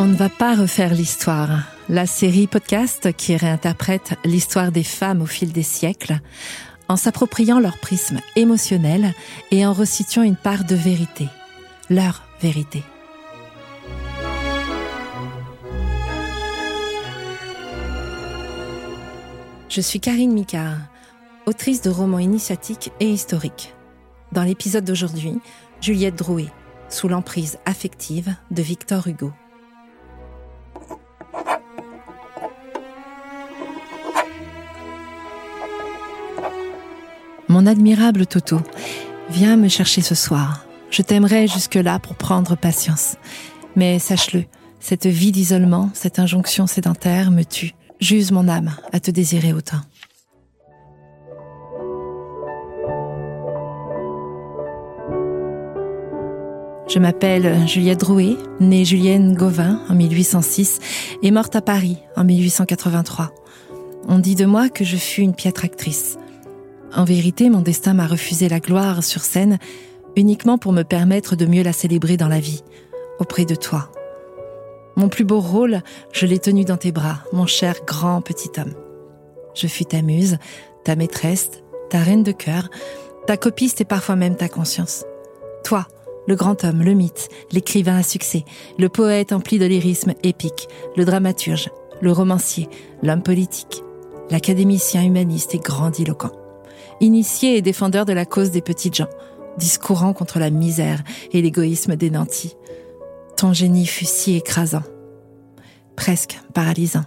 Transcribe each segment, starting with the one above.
On ne va pas refaire l'histoire. La série podcast qui réinterprète l'histoire des femmes au fil des siècles, en s'appropriant leur prisme émotionnel et en resituant une part de vérité, leur vérité. Je suis Karine Micard, autrice de romans initiatiques et historiques. Dans l'épisode d'aujourd'hui, Juliette Drouet, sous l'emprise affective de Victor Hugo. Mon admirable Toto, viens me chercher ce soir. Je t'aimerais jusque-là pour prendre patience. Mais sache-le, cette vie d'isolement, cette injonction sédentaire me tue. J'use mon âme à te désirer autant. Je m'appelle Juliette Drouet, née Julienne Gauvin en 1806 et morte à Paris en 1883. On dit de moi que je fus une piètre actrice. En vérité, mon destin m'a refusé la gloire sur scène uniquement pour me permettre de mieux la célébrer dans la vie, auprès de toi. Mon plus beau rôle, je l'ai tenu dans tes bras, mon cher grand petit homme. Je fus ta muse, ta maîtresse, ta reine de cœur, ta copiste et parfois même ta conscience. Toi, le grand homme, le mythe, l'écrivain à succès, le poète empli de lyrisme épique, le dramaturge, le romancier, l'homme politique, l'académicien humaniste et grandiloquent initié et défendeur de la cause des petites gens, discourant contre la misère et l'égoïsme des nantis. Ton génie fut si écrasant, presque paralysant.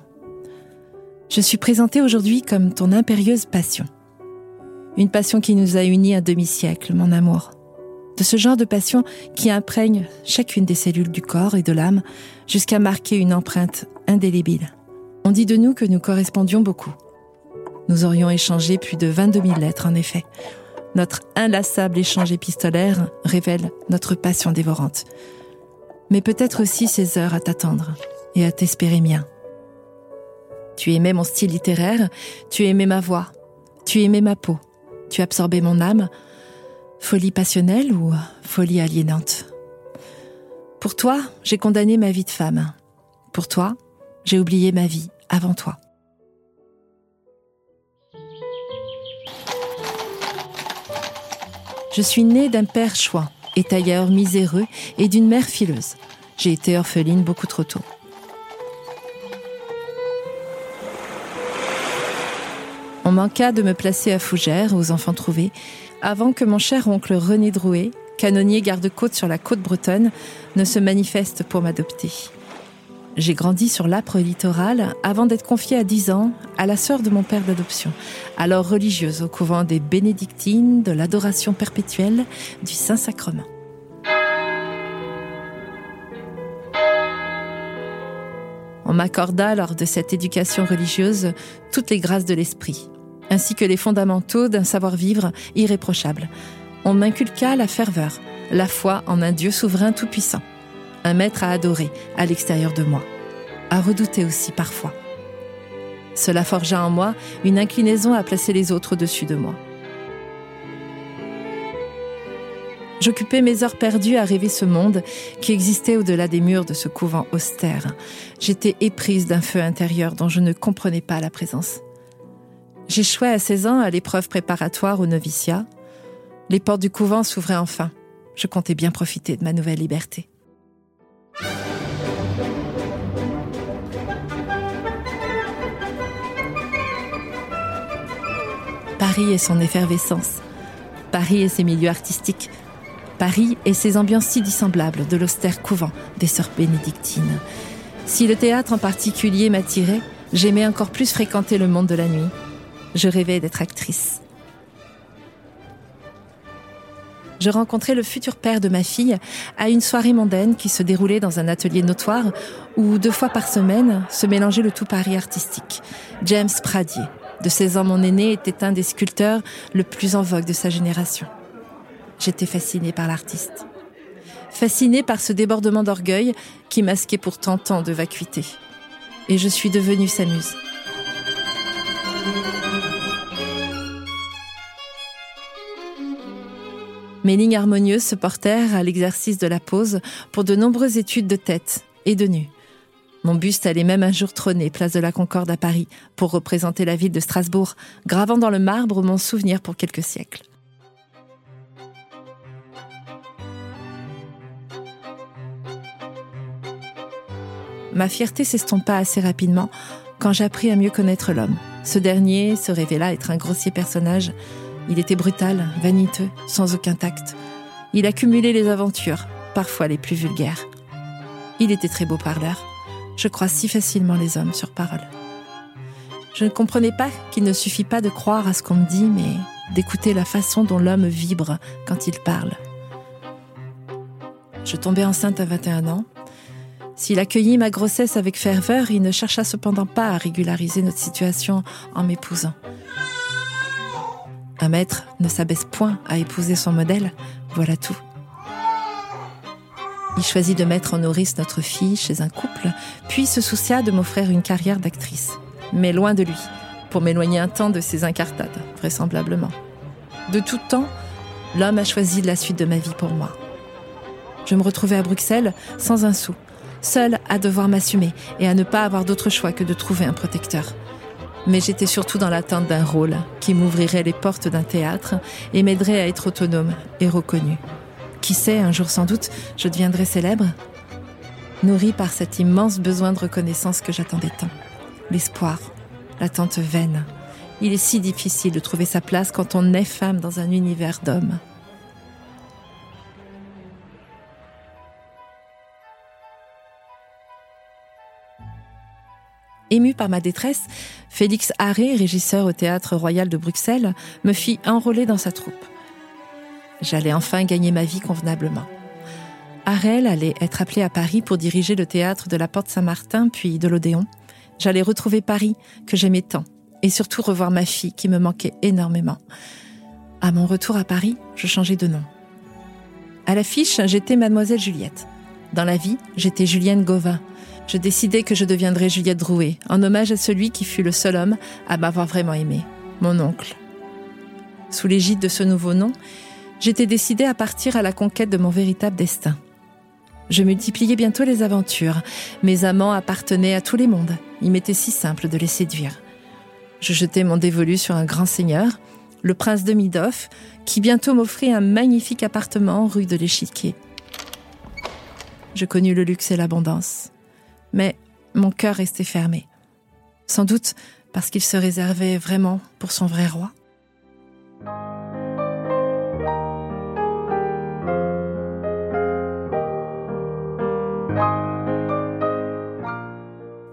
Je suis présentée aujourd'hui comme ton impérieuse passion. Une passion qui nous a unis un demi-siècle, mon amour. De ce genre de passion qui imprègne chacune des cellules du corps et de l'âme jusqu'à marquer une empreinte indélébile. On dit de nous que nous correspondions beaucoup. Nous aurions échangé plus de 22 000 lettres, en effet. Notre inlassable échange épistolaire révèle notre passion dévorante. Mais peut-être aussi ces heures à t'attendre et à t'espérer mien. Tu aimais mon style littéraire, tu aimais ma voix, tu aimais ma peau, tu absorbais mon âme. Folie passionnelle ou folie aliénante? Pour toi, j'ai condamné ma vie de femme. Pour toi, j'ai oublié ma vie avant toi. Je suis née d'un père chouin et tailleur miséreux et d'une mère fileuse. J'ai été orpheline beaucoup trop tôt. On manqua de me placer à Fougères, aux enfants trouvés, avant que mon cher oncle René Drouet, canonnier garde-côte sur la côte bretonne, ne se manifeste pour m'adopter. J'ai grandi sur l'âpre littoral avant d'être confiée à 10 ans à la sœur de mon père d'adoption, alors religieuse au couvent des bénédictines de l'adoration perpétuelle du Saint-Sacrement. On m'accorda lors de cette éducation religieuse toutes les grâces de l'esprit, ainsi que les fondamentaux d'un savoir-vivre irréprochable. On m'inculqua la ferveur, la foi en un Dieu souverain tout-puissant un maître à adorer à l'extérieur de moi, à redouter aussi parfois. Cela forgea en moi une inclinaison à placer les autres au-dessus de moi. J'occupais mes heures perdues à rêver ce monde qui existait au-delà des murs de ce couvent austère. J'étais éprise d'un feu intérieur dont je ne comprenais pas la présence. J'échouais à 16 ans à l'épreuve préparatoire au noviciat. Les portes du couvent s'ouvraient enfin. Je comptais bien profiter de ma nouvelle liberté. Paris et son effervescence. Paris et ses milieux artistiques. Paris et ses ambiances si dissemblables de l'austère couvent des sœurs bénédictines. Si le théâtre en particulier m'attirait, j'aimais encore plus fréquenter le monde de la nuit. Je rêvais d'être actrice. je rencontrais le futur père de ma fille à une soirée mondaine qui se déroulait dans un atelier notoire où deux fois par semaine se mélangeait le tout Paris artistique. James Pradier, de 16 ans, mon aîné était un des sculpteurs le plus en vogue de sa génération. J'étais fascinée par l'artiste. Fascinée par ce débordement d'orgueil qui masquait pourtant tant de vacuité. Et je suis devenue sa muse. Mes lignes harmonieuses se portèrent à l'exercice de la pose pour de nombreuses études de tête et de nu, Mon buste allait même un jour trôner place de la Concorde à Paris pour représenter la ville de Strasbourg, gravant dans le marbre mon souvenir pour quelques siècles. Ma fierté s'estompa assez rapidement quand j'appris à mieux connaître l'homme. Ce dernier se révéla être un grossier personnage. Il était brutal, vaniteux, sans aucun tact. Il accumulait les aventures, parfois les plus vulgaires. Il était très beau parleur. Je crois si facilement les hommes sur parole. Je ne comprenais pas qu'il ne suffit pas de croire à ce qu'on me dit, mais d'écouter la façon dont l'homme vibre quand il parle. Je tombais enceinte à 21 ans s'il accueillit ma grossesse avec ferveur, il ne chercha cependant pas à régulariser notre situation en m'épousant. Un maître ne s'abaisse point à épouser son modèle, voilà tout. Il choisit de mettre en nourrice notre fille chez un couple, puis se soucia de m'offrir une carrière d'actrice. Mais loin de lui, pour m'éloigner un temps de ses incartades, vraisemblablement. De tout temps, l'homme a choisi la suite de ma vie pour moi. Je me retrouvais à Bruxelles sans un sou, seule à devoir m'assumer et à ne pas avoir d'autre choix que de trouver un protecteur. Mais j'étais surtout dans l'attente d'un rôle qui m'ouvrirait les portes d'un théâtre et m'aiderait à être autonome et reconnue. Qui sait, un jour sans doute, je deviendrai célèbre Nourrie par cet immense besoin de reconnaissance que j'attendais tant. L'espoir, l'attente vaine. Il est si difficile de trouver sa place quand on est femme dans un univers d'hommes. Ému par ma détresse, Félix Harré, régisseur au Théâtre Royal de Bruxelles, me fit enrôler dans sa troupe. J'allais enfin gagner ma vie convenablement. Harel allait être appelé à Paris pour diriger le théâtre de la Porte Saint-Martin puis de l'Odéon. J'allais retrouver Paris, que j'aimais tant, et surtout revoir ma fille, qui me manquait énormément. À mon retour à Paris, je changeai de nom. À l'affiche, j'étais Mademoiselle Juliette. Dans la vie, j'étais Julienne Gauvin, je décidai que je deviendrais Juliette Drouet, en hommage à celui qui fut le seul homme à m'avoir vraiment aimé, mon oncle. Sous l'égide de ce nouveau nom, j'étais décidée à partir à la conquête de mon véritable destin. Je multipliais bientôt les aventures. Mes amants appartenaient à tous les mondes. Il m'était si simple de les séduire. Je jetai mon dévolu sur un grand seigneur, le prince de Midoff, qui bientôt m'offrit un magnifique appartement rue de l'Échiquier. Je connus le luxe et l'abondance mais mon cœur restait fermé. Sans doute parce qu'il se réservait vraiment pour son vrai roi.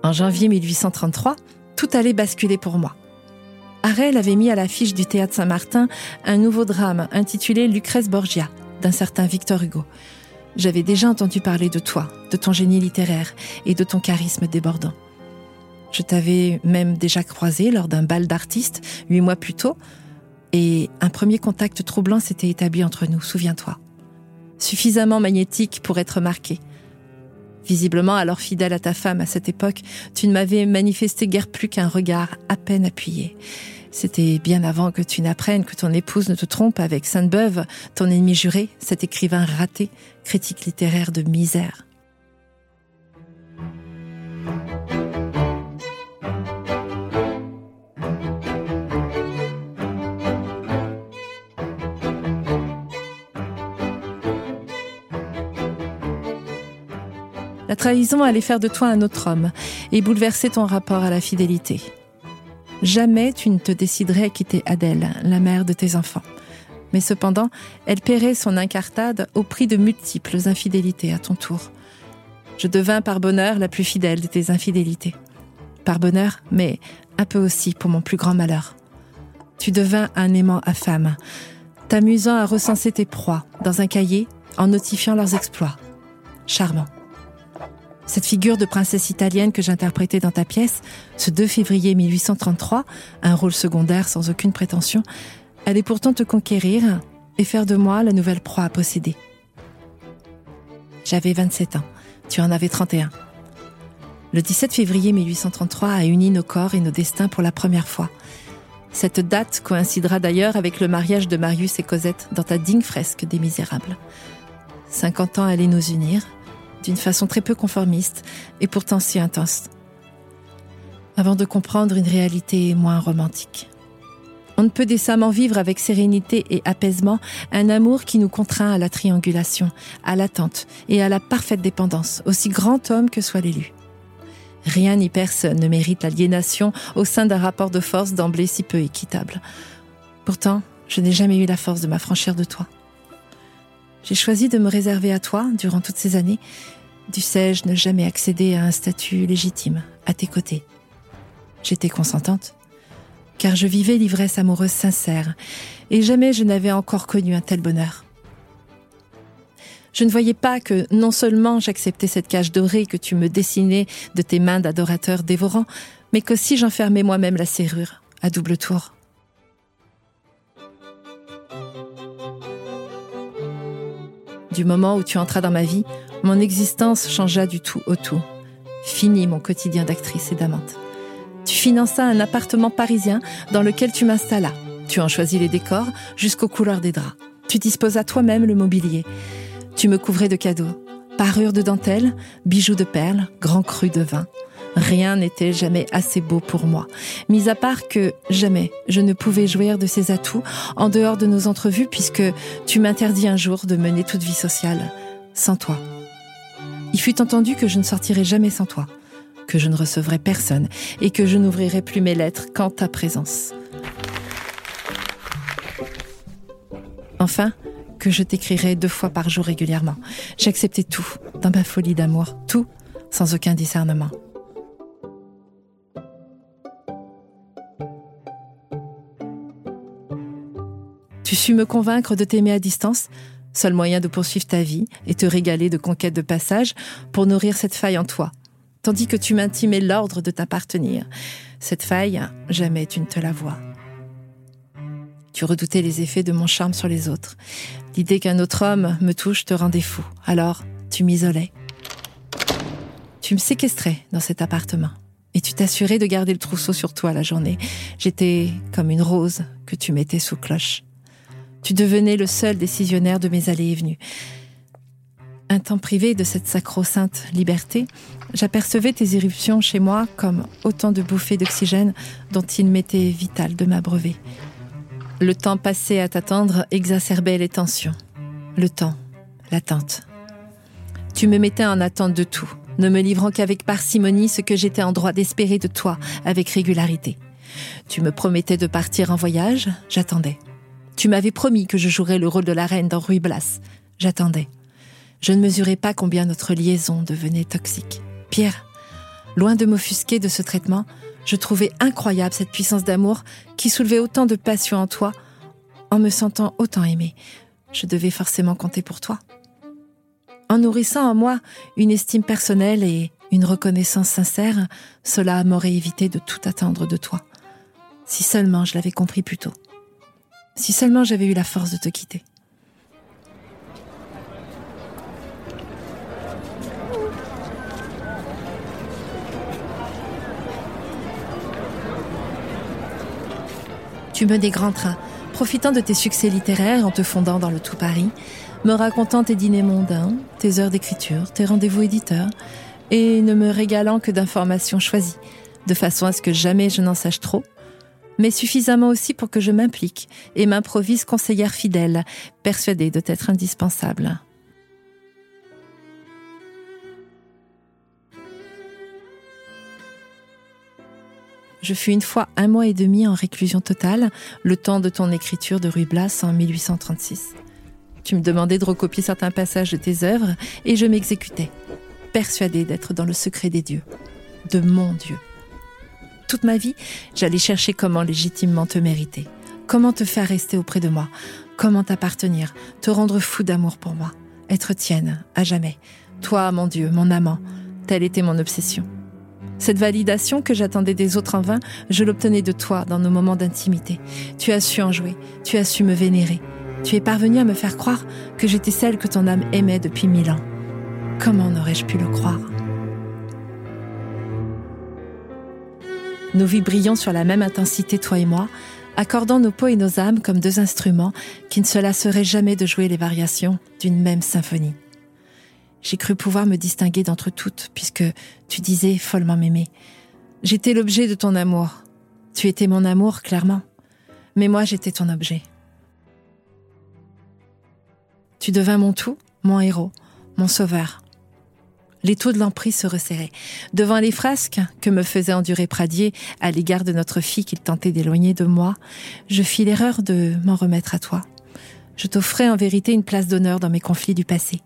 En janvier 1833, tout allait basculer pour moi. Harel avait mis à l'affiche du théâtre Saint-Martin un nouveau drame intitulé Lucrèce Borgia d'un certain Victor Hugo. J'avais déjà entendu parler de toi, de ton génie littéraire et de ton charisme débordant. Je t'avais même déjà croisé lors d'un bal d'artistes huit mois plus tôt, et un premier contact troublant s'était établi entre nous, souviens-toi. Suffisamment magnétique pour être marqué. Visiblement alors fidèle à ta femme à cette époque, tu ne m'avais manifesté guère plus qu'un regard à peine appuyé. C'était bien avant que tu n'apprennes que ton épouse ne te trompe avec Sainte-Beuve, ton ennemi juré, cet écrivain raté, critique littéraire de misère. Trahison allait faire de toi un autre homme et bouleverser ton rapport à la fidélité. Jamais tu ne te déciderais à quitter Adèle, la mère de tes enfants. Mais cependant, elle paierait son incartade au prix de multiples infidélités à ton tour. Je devins par bonheur la plus fidèle de tes infidélités. Par bonheur, mais un peu aussi pour mon plus grand malheur. Tu devins un aimant affame, t'amusant à recenser tes proies dans un cahier en notifiant leurs exploits. Charmant. Cette figure de princesse italienne que j'interprétais dans ta pièce, ce 2 février 1833, un rôle secondaire sans aucune prétention, allait pourtant te conquérir et faire de moi la nouvelle proie à posséder. J'avais 27 ans, tu en avais 31. Le 17 février 1833 a uni nos corps et nos destins pour la première fois. Cette date coïncidera d'ailleurs avec le mariage de Marius et Cosette dans ta digne fresque des Misérables. 50 ans allaient nous unir, d'une façon très peu conformiste et pourtant si intense. Avant de comprendre une réalité moins romantique. On ne peut décemment vivre avec sérénité et apaisement un amour qui nous contraint à la triangulation, à l'attente et à la parfaite dépendance, aussi grand homme que soit l'élu. Rien ni personne ne mérite l'aliénation au sein d'un rapport de force d'emblée si peu équitable. Pourtant, je n'ai jamais eu la force de m'affranchir de toi. J'ai choisi de me réserver à toi durant toutes ces années. Dussé-je ne jamais accéder à un statut légitime, à tes côtés J'étais consentante car je vivais l'ivresse amoureuse sincère, et jamais je n'avais encore connu un tel bonheur. Je ne voyais pas que non seulement j'acceptais cette cage dorée que tu me dessinais de tes mains d'adorateur dévorant, mais qu'aussi j'enfermais moi-même la serrure, à double tour. Du moment où tu entras dans ma vie, mon existence changea du tout au tout. Fini mon quotidien d'actrice et d'amante. Tu finanças un appartement parisien dans lequel tu m'installas. Tu en choisis les décors jusqu'aux couleurs des draps. Tu disposas toi-même le mobilier. Tu me couvrais de cadeaux. Parures de dentelle, bijoux de perles, grands crus de vin. Rien n'était jamais assez beau pour moi, mis à part que jamais je ne pouvais jouir de ces atouts en dehors de nos entrevues puisque tu m'interdis un jour de mener toute vie sociale sans toi. Il fut entendu que je ne sortirais jamais sans toi que je ne recevrai personne et que je n'ouvrirai plus mes lettres qu'en ta présence. Enfin, que je t'écrirai deux fois par jour régulièrement. J'acceptais tout, dans ma folie d'amour, tout, sans aucun discernement. Sus me convaincre de t'aimer à distance, seul moyen de poursuivre ta vie et te régaler de conquêtes de passage pour nourrir cette faille en toi, tandis que tu m'intimais l'ordre de t'appartenir. Cette faille, jamais tu ne te la vois. Tu redoutais les effets de mon charme sur les autres. L'idée qu'un autre homme me touche te rendait fou. Alors, tu m'isolais. Tu me séquestrais dans cet appartement. Et tu t'assurais de garder le trousseau sur toi la journée. J'étais comme une rose que tu mettais sous cloche. Tu devenais le seul décisionnaire de mes allées et venues un temps privé de cette sacro-sainte liberté, j'apercevais tes éruptions chez moi comme autant de bouffées d'oxygène dont il m'était vital de m'abreuver. Le temps passé à t'attendre exacerbait les tensions. Le temps, l'attente. Tu me mettais en attente de tout, ne me livrant qu'avec parcimonie ce que j'étais en droit d'espérer de toi avec régularité. Tu me promettais de partir en voyage, j'attendais. Tu m'avais promis que je jouerais le rôle de la reine dans Ruy Blas, j'attendais. Je ne mesurais pas combien notre liaison devenait toxique. Pire, loin de m'offusquer de ce traitement, je trouvais incroyable cette puissance d'amour qui soulevait autant de passion en toi. En me sentant autant aimée, je devais forcément compter pour toi. En nourrissant en moi une estime personnelle et une reconnaissance sincère, cela m'aurait évité de tout attendre de toi. Si seulement je l'avais compris plus tôt. Si seulement j'avais eu la force de te quitter. Tu me des grands trains, profitant de tes succès littéraires en te fondant dans le tout Paris, me racontant tes dîners mondains, tes heures d'écriture, tes rendez-vous éditeurs, et ne me régalant que d'informations choisies, de façon à ce que jamais je n'en sache trop, mais suffisamment aussi pour que je m'implique et m'improvise conseillère fidèle, persuadée de t'être indispensable. Je fus une fois un mois et demi en réclusion totale, le temps de ton écriture de Ruy Blas en 1836. Tu me demandais de recopier certains passages de tes œuvres et je m'exécutais, persuadée d'être dans le secret des dieux, de mon Dieu. Toute ma vie, j'allais chercher comment légitimement te mériter, comment te faire rester auprès de moi, comment t'appartenir, te rendre fou d'amour pour moi, être tienne à jamais. Toi, mon Dieu, mon amant, telle était mon obsession. Cette validation que j'attendais des autres en vain, je l'obtenais de toi dans nos moments d'intimité. Tu as su en jouer, tu as su me vénérer. Tu es parvenu à me faire croire que j'étais celle que ton âme aimait depuis mille ans. Comment n'aurais-je pu le croire? Nous vibrions sur la même intensité, toi et moi, accordant nos peaux et nos âmes comme deux instruments qui ne se lasseraient jamais de jouer les variations d'une même symphonie. J'ai cru pouvoir me distinguer d'entre toutes, puisque tu disais follement m'aimer. J'étais l'objet de ton amour. Tu étais mon amour, clairement. Mais moi, j'étais ton objet. Tu devins mon tout, mon héros, mon sauveur. Les taux de l'emprise se resserraient. Devant les frasques que me faisait endurer Pradier à l'égard de notre fille qu'il tentait d'éloigner de moi, je fis l'erreur de m'en remettre à toi. Je t'offrais en vérité une place d'honneur dans mes conflits du passé,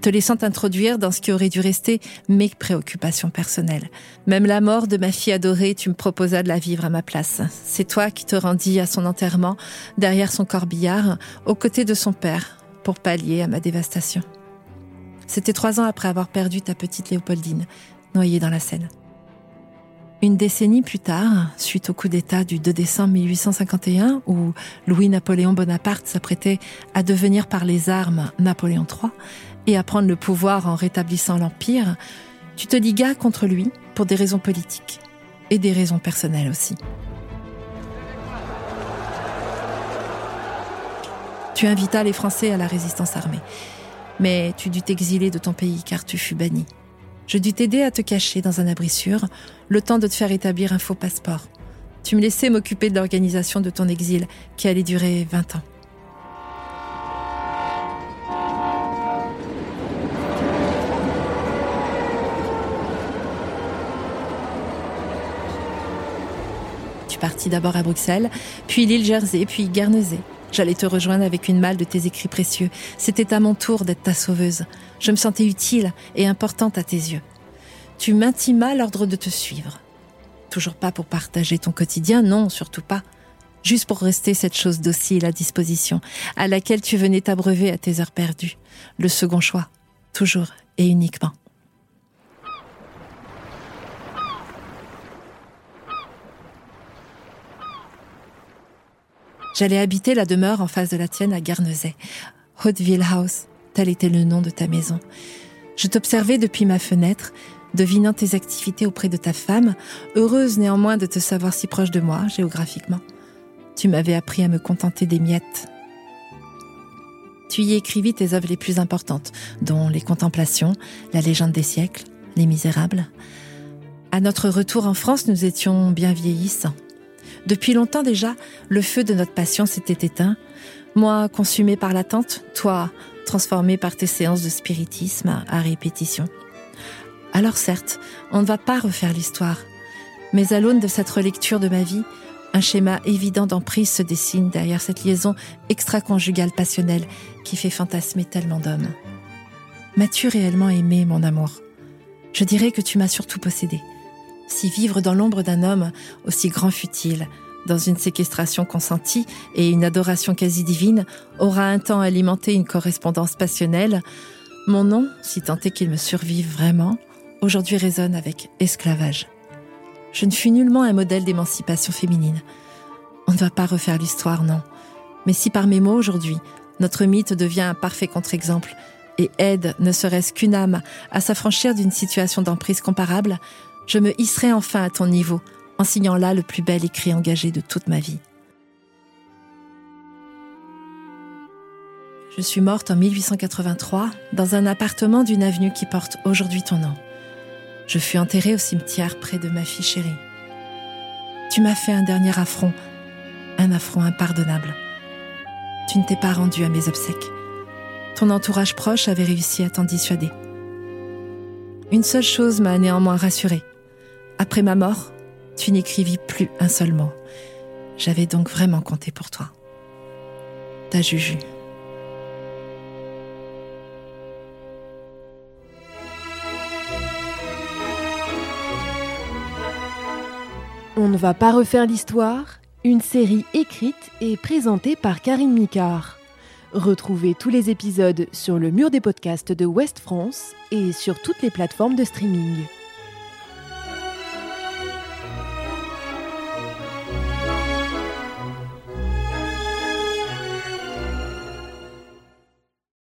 te laissant introduire dans ce qui aurait dû rester mes préoccupations personnelles. Même la mort de ma fille adorée, tu me proposas de la vivre à ma place. C'est toi qui te rendis à son enterrement, derrière son corbillard, aux côtés de son père, pour pallier à ma dévastation. C'était trois ans après avoir perdu ta petite Léopoldine, noyée dans la Seine. Une décennie plus tard, suite au coup d'État du 2 décembre 1851, où Louis-Napoléon Bonaparte s'apprêtait à devenir par les armes Napoléon III et à prendre le pouvoir en rétablissant l'Empire, tu te liguas contre lui pour des raisons politiques et des raisons personnelles aussi. Tu invitas les Français à la résistance armée mais tu dus t'exiler de ton pays car tu fus banni. Je dus t'aider à te cacher dans un abri sûr, le temps de te faire établir un faux passeport. Tu me laissais m'occuper de l'organisation de ton exil, qui allait durer 20 ans. Tu partis d'abord à Bruxelles, puis l'île Jersey, puis Guernesey. J'allais te rejoindre avec une malle de tes écrits précieux. C'était à mon tour d'être ta sauveuse. Je me sentais utile et importante à tes yeux. Tu m'intimas l'ordre de te suivre. Toujours pas pour partager ton quotidien, non, surtout pas. Juste pour rester cette chose docile à disposition, à laquelle tu venais t'abreuver à tes heures perdues. Le second choix, toujours et uniquement. J'allais habiter la demeure en face de la tienne à Guernesey. Hauteville House, tel était le nom de ta maison. Je t'observais depuis ma fenêtre, devinant tes activités auprès de ta femme, heureuse néanmoins de te savoir si proche de moi, géographiquement. Tu m'avais appris à me contenter des miettes. Tu y écrivis tes œuvres les plus importantes, dont Les Contemplations, La légende des siècles, Les Misérables. À notre retour en France, nous étions bien vieillissants. Depuis longtemps déjà, le feu de notre passion s'était éteint. Moi, consumé par l'attente, toi, transformé par tes séances de spiritisme à répétition. Alors certes, on ne va pas refaire l'histoire, mais à l'aune de cette relecture de ma vie, un schéma évident d'emprise se dessine derrière cette liaison extra-conjugale passionnelle qui fait fantasmer tellement d'hommes. M'as-tu réellement aimé, mon amour? Je dirais que tu m'as surtout possédé si vivre dans l'ombre d'un homme, aussi grand fut-il, dans une séquestration consentie et une adoration quasi divine, aura un temps alimenté une correspondance passionnelle, mon nom, si tant est qu'il me survive vraiment, aujourd'hui résonne avec esclavage. Je ne fus nullement un modèle d'émancipation féminine. On ne va pas refaire l'histoire, non. Mais si par mes mots aujourd'hui, notre mythe devient un parfait contre-exemple et aide ne serait-ce qu'une âme à s'affranchir d'une situation d'emprise comparable, je me hisserai enfin à ton niveau, en signant là le plus bel écrit engagé de toute ma vie. Je suis morte en 1883 dans un appartement d'une avenue qui porte aujourd'hui ton nom. Je fus enterrée au cimetière près de ma fille chérie. Tu m'as fait un dernier affront, un affront impardonnable. Tu ne t'es pas rendu à mes obsèques. Ton entourage proche avait réussi à t'en dissuader. Une seule chose m'a néanmoins rassurée. Après ma mort, tu n'écrivis plus un seul mot. J'avais donc vraiment compté pour toi. Ta Juju. On ne va pas refaire l'histoire, une série écrite et présentée par Karine Micard. Retrouvez tous les épisodes sur le mur des podcasts de West France et sur toutes les plateformes de streaming.